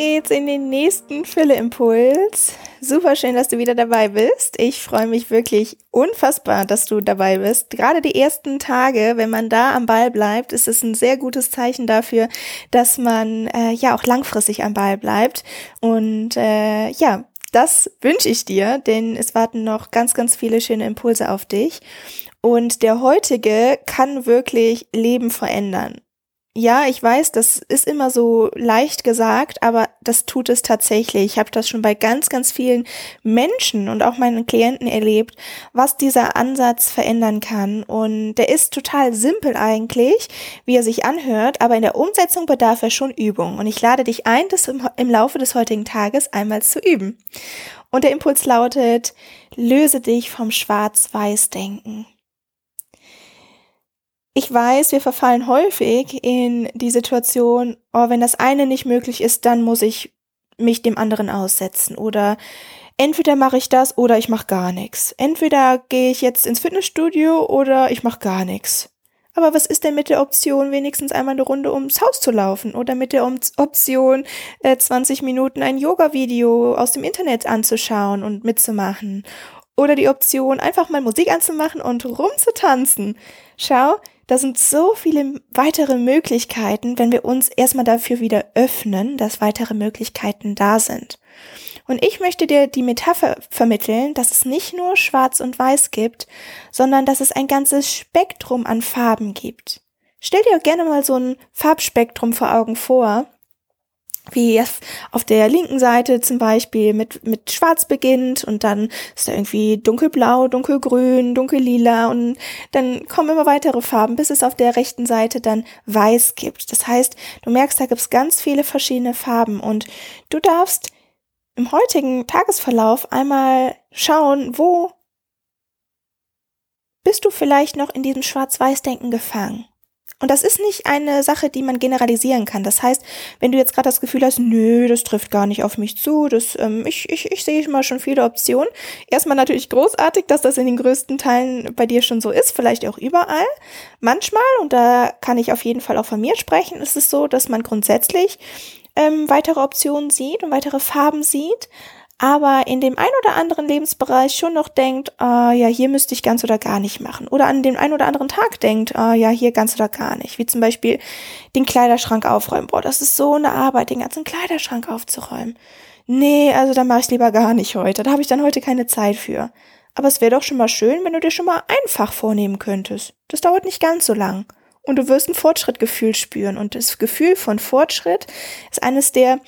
geht's in den nächsten Fülle-Impuls. Super schön, dass du wieder dabei bist. Ich freue mich wirklich unfassbar, dass du dabei bist. Gerade die ersten Tage, wenn man da am Ball bleibt, ist es ein sehr gutes Zeichen dafür, dass man äh, ja auch langfristig am Ball bleibt. Und äh, ja, das wünsche ich dir, denn es warten noch ganz, ganz viele schöne Impulse auf dich. Und der heutige kann wirklich Leben verändern. Ja, ich weiß, das ist immer so leicht gesagt, aber das tut es tatsächlich. Ich habe das schon bei ganz, ganz vielen Menschen und auch meinen Klienten erlebt, was dieser Ansatz verändern kann. Und der ist total simpel eigentlich, wie er sich anhört, aber in der Umsetzung bedarf er schon Übung. Und ich lade dich ein, das im, im Laufe des heutigen Tages einmal zu üben. Und der Impuls lautet, löse dich vom Schwarz-Weiß-Denken. Ich weiß, wir verfallen häufig in die Situation, oh, wenn das eine nicht möglich ist, dann muss ich mich dem anderen aussetzen oder entweder mache ich das oder ich mache gar nichts. Entweder gehe ich jetzt ins Fitnessstudio oder ich mache gar nichts. Aber was ist denn mit der Option, wenigstens einmal eine Runde ums Haus zu laufen oder mit der Option, äh, 20 Minuten ein Yoga-Video aus dem Internet anzuschauen und mitzumachen? Oder die Option, einfach mal Musik anzumachen und rumzutanzen. Schau, da sind so viele weitere Möglichkeiten, wenn wir uns erstmal dafür wieder öffnen, dass weitere Möglichkeiten da sind. Und ich möchte dir die Metapher vermitteln, dass es nicht nur schwarz und weiß gibt, sondern dass es ein ganzes Spektrum an Farben gibt. Stell dir gerne mal so ein Farbspektrum vor Augen vor wie auf der linken Seite zum Beispiel mit, mit Schwarz beginnt und dann ist da irgendwie dunkelblau, dunkelgrün, dunkellila und dann kommen immer weitere Farben, bis es auf der rechten Seite dann Weiß gibt. Das heißt, du merkst, da gibt es ganz viele verschiedene Farben und du darfst im heutigen Tagesverlauf einmal schauen, wo bist du vielleicht noch in diesem Schwarz-Weiß-Denken gefangen? Und das ist nicht eine Sache, die man generalisieren kann. Das heißt, wenn du jetzt gerade das Gefühl hast, nö, das trifft gar nicht auf mich zu, das, ähm, ich, ich, ich sehe mal schon viele Optionen. Erstmal natürlich großartig, dass das in den größten Teilen bei dir schon so ist, vielleicht auch überall. Manchmal, und da kann ich auf jeden Fall auch von mir sprechen, ist es so, dass man grundsätzlich ähm, weitere Optionen sieht und weitere Farben sieht aber in dem ein oder anderen Lebensbereich schon noch denkt, ah, ja, hier müsste ich ganz oder gar nicht machen. Oder an dem ein oder anderen Tag denkt, ah, ja, hier ganz oder gar nicht. Wie zum Beispiel den Kleiderschrank aufräumen. Boah, das ist so eine Arbeit, den ganzen Kleiderschrank aufzuräumen. Nee, also da mache ich lieber gar nicht heute. Da habe ich dann heute keine Zeit für. Aber es wäre doch schon mal schön, wenn du dir schon mal einfach vornehmen könntest. Das dauert nicht ganz so lang. Und du wirst ein Fortschrittgefühl spüren. Und das Gefühl von Fortschritt ist eines der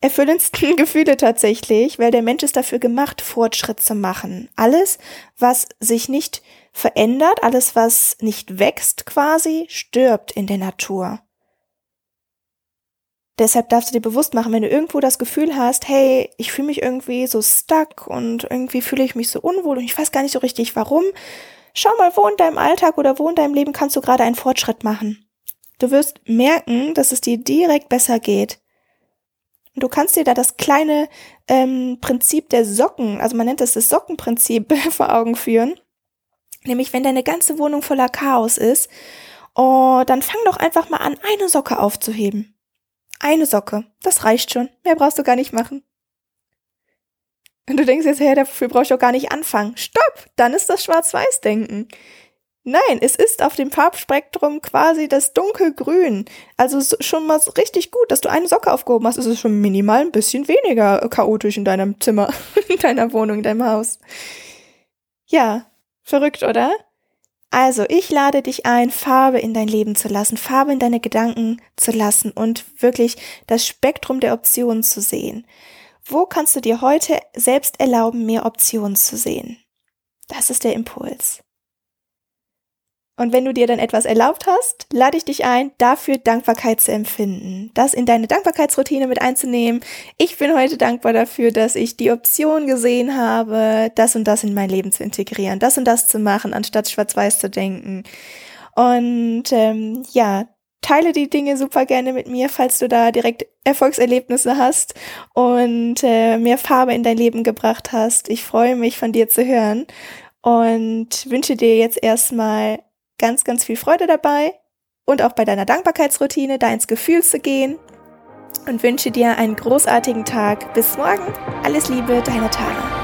erfüllendsten Gefühle tatsächlich, weil der Mensch ist dafür gemacht, Fortschritt zu machen. Alles, was sich nicht verändert, alles, was nicht wächst quasi, stirbt in der Natur. Deshalb darfst du dir bewusst machen, wenn du irgendwo das Gefühl hast, hey, ich fühle mich irgendwie so stuck und irgendwie fühle ich mich so unwohl und ich weiß gar nicht so richtig warum, schau mal, wo in deinem Alltag oder wo in deinem Leben kannst du gerade einen Fortschritt machen. Du wirst merken, dass es dir direkt besser geht. Und du kannst dir da das kleine ähm, Prinzip der Socken, also man nennt das das Sockenprinzip, vor Augen führen. Nämlich, wenn deine ganze Wohnung voller Chaos ist, oh, dann fang doch einfach mal an, eine Socke aufzuheben. Eine Socke, das reicht schon. Mehr brauchst du gar nicht machen. Und du denkst jetzt, hey, dafür brauche ich doch gar nicht anfangen. Stopp! Dann ist das Schwarz-Weiß-Denken. Nein, es ist auf dem Farbspektrum quasi das dunkelgrün. Also schon mal richtig gut, dass du eine Socke aufgehoben hast. Es ist schon minimal ein bisschen weniger chaotisch in deinem Zimmer, in deiner Wohnung, in deinem Haus. Ja, verrückt, oder? Also, ich lade dich ein, Farbe in dein Leben zu lassen, Farbe in deine Gedanken zu lassen und wirklich das Spektrum der Optionen zu sehen. Wo kannst du dir heute selbst erlauben, mehr Optionen zu sehen? Das ist der Impuls. Und wenn du dir dann etwas erlaubt hast, lade ich dich ein, dafür Dankbarkeit zu empfinden, das in deine Dankbarkeitsroutine mit einzunehmen. Ich bin heute dankbar dafür, dass ich die Option gesehen habe, das und das in mein Leben zu integrieren, das und das zu machen, anstatt schwarz-weiß zu denken. Und ähm, ja, teile die Dinge super gerne mit mir, falls du da direkt Erfolgserlebnisse hast und äh, mehr Farbe in dein Leben gebracht hast. Ich freue mich, von dir zu hören und wünsche dir jetzt erstmal ganz, ganz viel Freude dabei und auch bei deiner Dankbarkeitsroutine da ins Gefühl zu gehen. und wünsche dir einen großartigen Tag. Bis morgen. Alles Liebe, deine Tara.